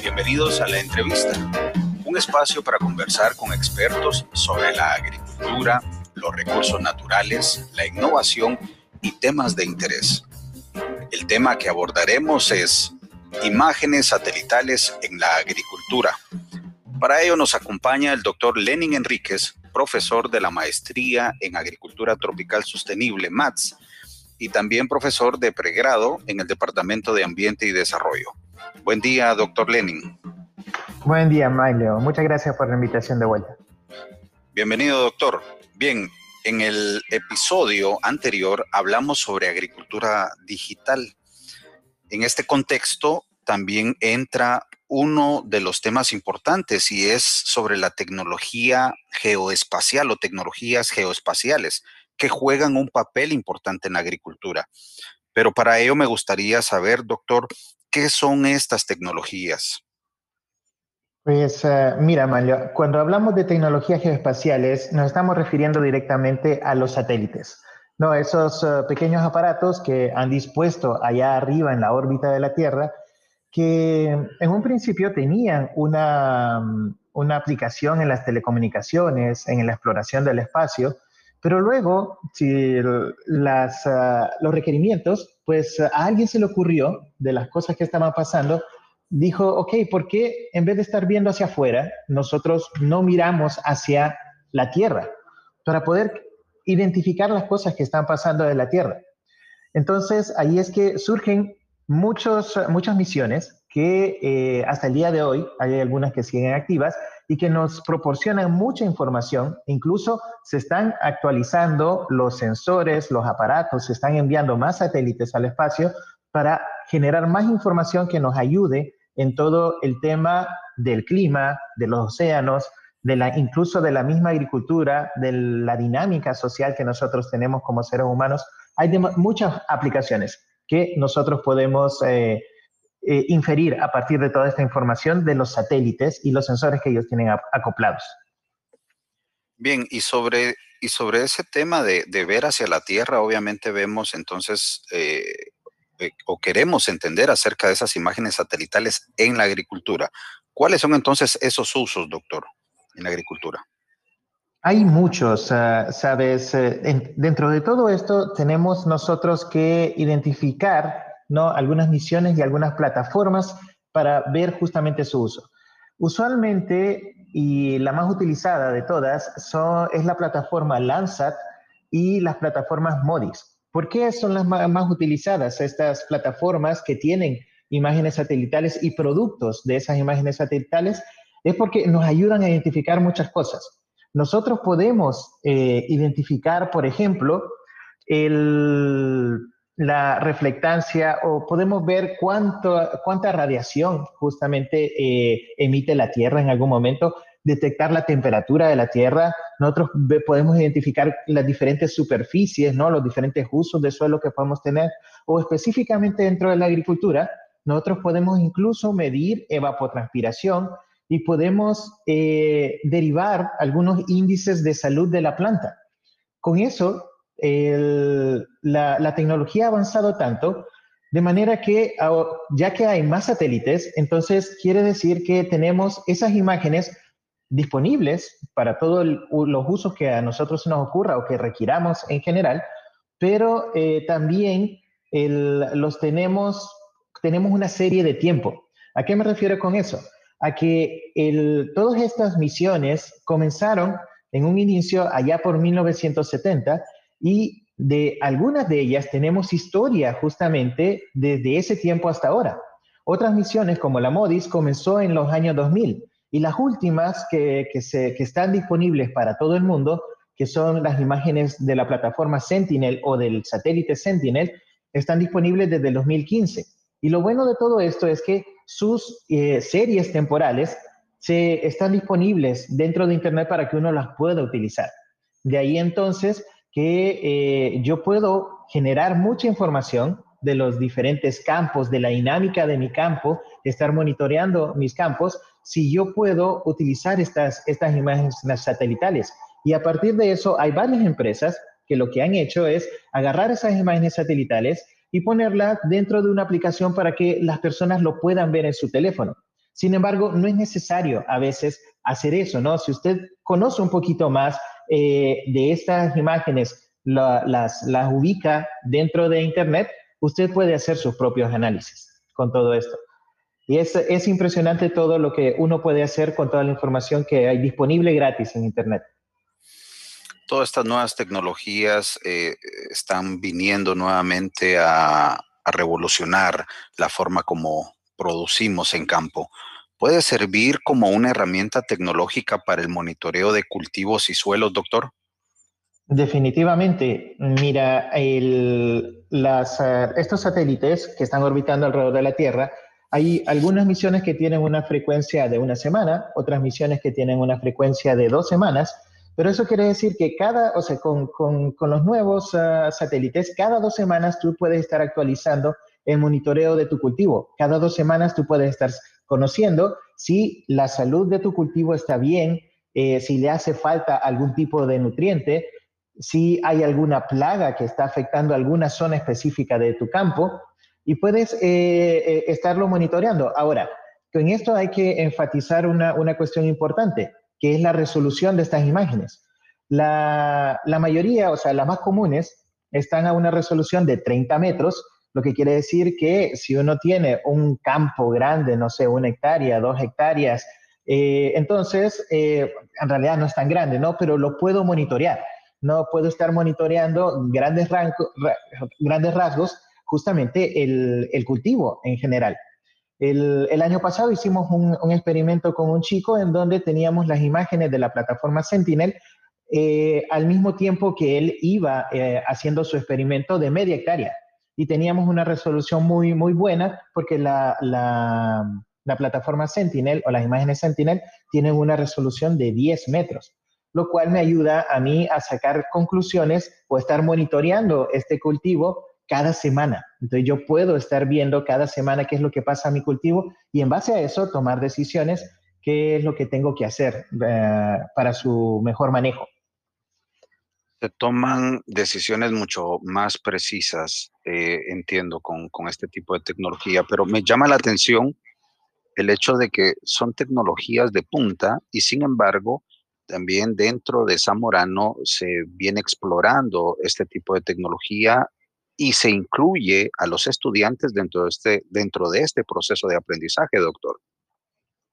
Bienvenidos a la entrevista, un espacio para conversar con expertos sobre la agricultura, los recursos naturales, la innovación y temas de interés. El tema que abordaremos es imágenes satelitales en la agricultura. Para ello nos acompaña el doctor Lenin Enríquez, profesor de la Maestría en Agricultura Tropical Sostenible, MATS, y también profesor de pregrado en el Departamento de Ambiente y Desarrollo. Buen día, doctor Lenin. Buen día, Maglio. Muchas gracias por la invitación de vuelta. Bienvenido, doctor. Bien, en el episodio anterior hablamos sobre agricultura digital. En este contexto también entra uno de los temas importantes y es sobre la tecnología geoespacial o tecnologías geoespaciales que juegan un papel importante en la agricultura. Pero para ello me gustaría saber, doctor, ¿qué son estas tecnologías? Pues eh, mira, Mario, cuando hablamos de tecnologías geoespaciales, nos estamos refiriendo directamente a los satélites. No, esos eh, pequeños aparatos que han dispuesto allá arriba en la órbita de la Tierra, que en un principio tenían una, una aplicación en las telecomunicaciones, en la exploración del espacio, pero luego, si las, ah, los requerimientos, pues a alguien se le ocurrió de las cosas que estaban pasando, dijo, ok, ¿por qué en vez de estar viendo hacia afuera, nosotros no miramos hacia la Tierra para poder identificar las cosas que están pasando de la Tierra? Entonces, ahí es que surgen muchos, muchas misiones que eh, hasta el día de hoy, hay algunas que siguen activas, y que nos proporcionan mucha información. Incluso se están actualizando los sensores, los aparatos, se están enviando más satélites al espacio para generar más información que nos ayude en todo el tema del clima, de los océanos, de la, incluso de la misma agricultura, de la dinámica social que nosotros tenemos como seres humanos. Hay muchas aplicaciones que nosotros podemos eh, eh, inferir a partir de toda esta información de los satélites y los sensores que ellos tienen acoplados. Bien, y sobre, y sobre ese tema de, ver hacia la Tierra, obviamente vemos entonces eh, eh, o queremos entender acerca de esas imágenes satelitales en la agricultura. ¿Cuáles son entonces esos usos, doctor, en la agricultura? Hay muchos, ah, sabes, dentro de todo esto tenemos nosotros que identificar ¿no? algunas misiones y algunas plataformas para ver justamente su uso. Usualmente, y la más utilizada de todas, son, es la plataforma Landsat y las plataformas MODIS. ¿Por qué son las más, utilizadas estas plataformas que tienen imágenes satelitales y productos de esas imágenes satelitales? Es porque nos ayudan a identificar muchas cosas. Nosotros podemos eh, identificar, por ejemplo, el, la reflectancia o podemos ver cuánto, cuánta radiación justamente eh, emite la Tierra en algún momento, detectar la temperatura de la Tierra. Nosotros podemos identificar las diferentes superficies, ¿no? los diferentes usos de suelo que podemos tener o específicamente dentro de la agricultura. Nosotros podemos incluso medir evapotranspiración y podemos eh, derivar algunos índices de salud de la planta. Con eso la, tecnología ha avanzado tanto, de manera que ya que hay más satélites, entonces quiere decir que tenemos esas imágenes disponibles para todos los usos que a nosotros nos ocurra o que requiramos en general, pero eh, también los tenemos, tenemos una serie de tiempo. ¿A qué me refiero con eso? A que todas estas misiones comenzaron en un inicio allá por 1970 y de algunas de ellas tenemos historia justamente desde ese tiempo hasta ahora. Otras misiones como la MODIS comenzó en los años 2000 y las últimas que, se, que están disponibles para todo el mundo, que son las imágenes de la plataforma Sentinel o del satélite Sentinel, están disponibles desde el 2015. Y lo bueno de todo esto es que sus eh, series temporales se, están disponibles dentro de Internet para que uno las pueda utilizar. De ahí entonces que eh, yo puedo generar mucha información de los diferentes campos, de la dinámica de mi campo, estar monitoreando mis campos, si yo puedo utilizar estas, estas imágenes satelitales. Y a partir de eso hay varias empresas que lo que han hecho es agarrar esas imágenes satelitales y ponerla dentro de una aplicación para que las personas lo puedan ver en su teléfono. Sin embargo, no es necesario a veces hacer eso, ¿no? Si usted conoce un poquito más eh, de estas imágenes, las, las ubica dentro de Internet, usted puede hacer sus propios análisis con todo esto. Y es, es impresionante todo lo que uno puede hacer con toda la información que hay disponible gratis en Internet todas estas nuevas tecnologías eh, están viniendo nuevamente a, a, revolucionar la forma como producimos en campo. ¿Puede servir como una herramienta tecnológica para el monitoreo de cultivos y suelos, doctor? Definitivamente. Mira, eh, estos satélites que están orbitando alrededor de la Tierra, hay algunas misiones que tienen una frecuencia de una semana, otras misiones que tienen una frecuencia de dos semanas, pero eso quiere decir que cada, o sea, con, los nuevos uh, satélites, cada dos semanas tú puedes estar actualizando el monitoreo de tu cultivo. Cada dos semanas tú puedes estar conociendo si la salud de tu cultivo está bien, eh, si le hace falta algún tipo de nutriente, si hay alguna plaga que está afectando alguna zona específica de tu campo y puedes eh, eh, estarlo monitoreando. Ahora, con esto hay que enfatizar una, una, cuestión importante, que es la resolución de estas imágenes. La, la mayoría, o sea, las más comunes, están a una resolución de 30 metros, lo que quiere decir que si uno tiene un campo grande, no sé, una hectárea, dos hectáreas, eh, entonces eh, en realidad no es tan grande, ¿no? Pero lo puedo monitorear. No puedo estar monitoreando grandes, rango, grandes rasgos, justamente el, el cultivo en general. El, el, año pasado hicimos un, un, experimento con un chico en donde teníamos las imágenes de la plataforma Sentinel eh, al mismo tiempo que él iba eh, haciendo su experimento de media hectárea y teníamos una resolución muy, muy buena porque la, la, la, plataforma Sentinel o las imágenes Sentinel tienen una resolución de 10 metros, lo cual me ayuda a mí a sacar conclusiones o estar monitoreando este cultivo cada semana. Entonces yo puedo estar viendo cada semana qué es lo que pasa a mi cultivo y en base a eso tomar decisiones qué es lo que tengo que hacer uh, para su mejor manejo se toman decisiones mucho más precisas, eh, entiendo, con, con, este tipo de tecnología, pero me llama la atención el hecho de que son tecnologías de punta y sin embargo, también dentro de Zamorano se viene explorando este tipo de tecnología y se incluye a los estudiantes dentro de este, dentro de este proceso de aprendizaje, doctor.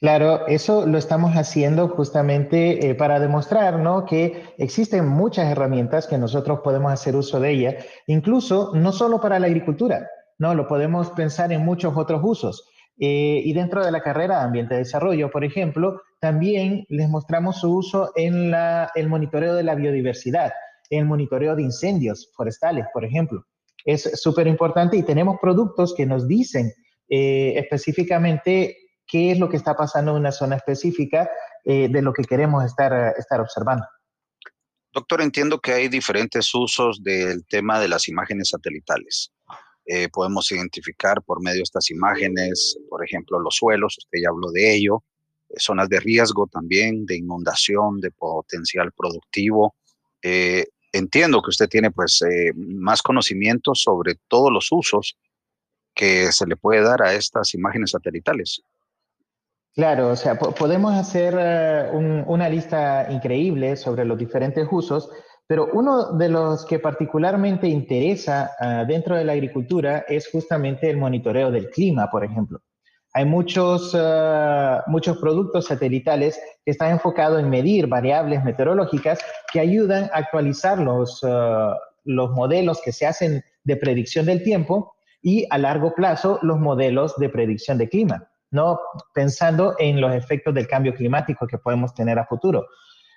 Claro, eso lo estamos haciendo justamente eh, para demostrar ¿no? que existen muchas herramientas que nosotros podemos hacer uso de ellas, incluso no solo para la agricultura, no, lo podemos pensar en muchos otros usos. Eh, y dentro de la carrera de ambiente de desarrollo, por ejemplo, también les mostramos su uso en la, el monitoreo de la biodiversidad, el monitoreo de incendios forestales, por ejemplo. Es súper importante y tenemos productos que nos dicen eh, específicamente qué es lo que está pasando en una zona específica eh, de lo que queremos estar, estar observando. Doctor, entiendo que hay diferentes usos del tema de las imágenes satelitales. Eh, podemos identificar por medio de estas imágenes, por ejemplo, los suelos, usted ya habló de ello, eh, zonas de riesgo también, de inundación, de potencial productivo. Entiendo que usted tiene pues más conocimiento sobre todos los usos que se le puede dar a estas imágenes satelitales. Claro, o sea, podemos hacer un, una lista increíble sobre los diferentes usos, pero uno de los que particularmente interesa uh, dentro de la agricultura es justamente el monitoreo del clima, por ejemplo. Hay muchos, uh, muchos productos satelitales que están enfocados en medir variables meteorológicas que ayudan a actualizar los, los modelos que se hacen de predicción del tiempo y a largo plazo los modelos de predicción de clima. ¿No? Pensando en los efectos del cambio climático que podemos tener a futuro.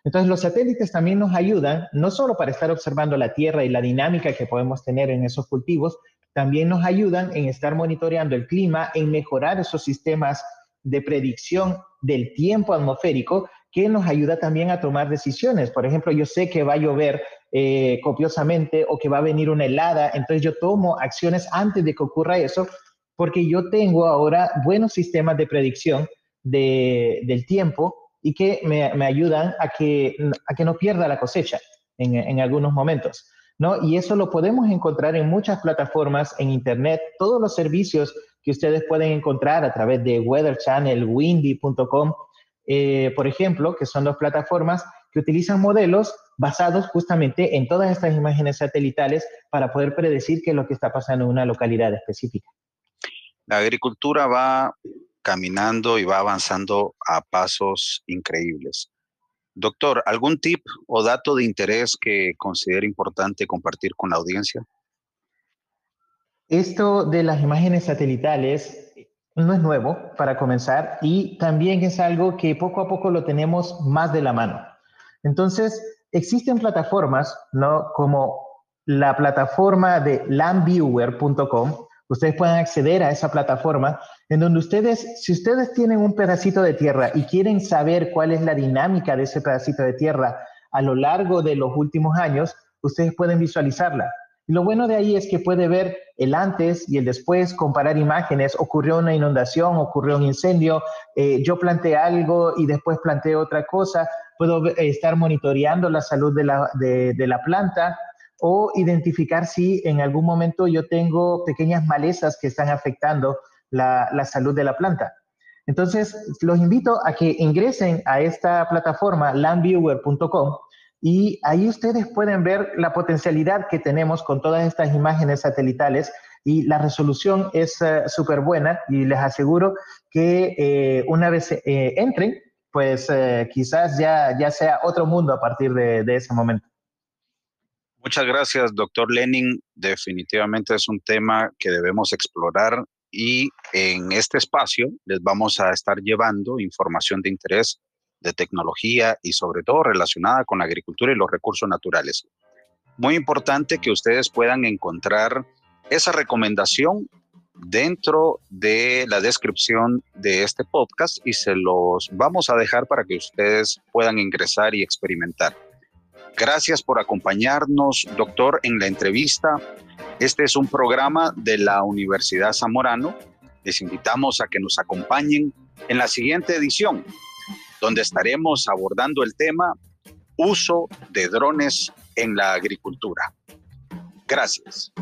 Entonces, los satélites también nos ayudan, no solo para estar observando la Tierra y la dinámica que podemos tener en esos cultivos, también nos ayudan en estar monitoreando el clima, en mejorar esos sistemas de predicción del tiempo atmosférico, que nos ayuda también a tomar decisiones. Por ejemplo, yo sé que va a llover eh, copiosamente o que va a venir una helada, entonces yo tomo acciones antes de que ocurra eso porque yo tengo ahora buenos sistemas de predicción de, del tiempo y que me, me, ayudan a que, a que no pierda la cosecha en, en algunos momentos. ¿no? Y eso lo podemos encontrar en muchas plataformas en Internet, todos los servicios que ustedes pueden encontrar a través de Weather Channel, windy.com, eh, por ejemplo, que son dos plataformas que utilizan modelos basados justamente en todas estas imágenes satelitales para poder predecir qué es lo que está pasando en una localidad específica. La agricultura va caminando y va avanzando a pasos increíbles. Doctor, ¿algún tip o dato de interés que considere importante compartir con la audiencia? Esto de las imágenes satelitales no es nuevo para comenzar y también es algo que poco a poco lo tenemos más de la mano. Entonces, existen plataformas, ¿no? Como la plataforma de landviewer.com. Ustedes pueden acceder a esa plataforma en donde ustedes, si ustedes tienen un pedacito de tierra y quieren saber cuál es la dinámica de ese pedacito de tierra a lo largo de los últimos años, ustedes pueden visualizarla. Y lo bueno de ahí es que puede ver el antes y el después, comparar imágenes, ocurrió una inundación, ocurrió un incendio, eh, yo planteé algo y después planteé otra cosa, puedo estar monitoreando la salud de la, de, la planta o identificar si en algún momento yo tengo pequeñas malezas que están afectando la, la, salud de la planta. Entonces, los invito a que ingresen a esta plataforma landviewer.com y ahí ustedes pueden ver la potencialidad que tenemos con todas estas imágenes satelitales y la resolución es eh, súper buena y les aseguro que eh, una vez eh, entren, pues quizás ya, ya sea otro mundo a partir de, de ese momento. Muchas gracias, doctor Lenin. Definitivamente es un tema que debemos explorar y en este espacio les vamos a estar llevando información de interés de tecnología y sobre todo relacionada con la agricultura y los recursos naturales. Muy importante que ustedes puedan encontrar esa recomendación dentro de la descripción de este podcast y se los vamos a dejar para que ustedes puedan ingresar y experimentar. Gracias por acompañarnos, doctor, en la entrevista. Este es un programa de la Universidad Zamorano. Les invitamos a que nos acompañen en la siguiente edición donde estaremos abordando el tema uso de drones en la agricultura. Gracias.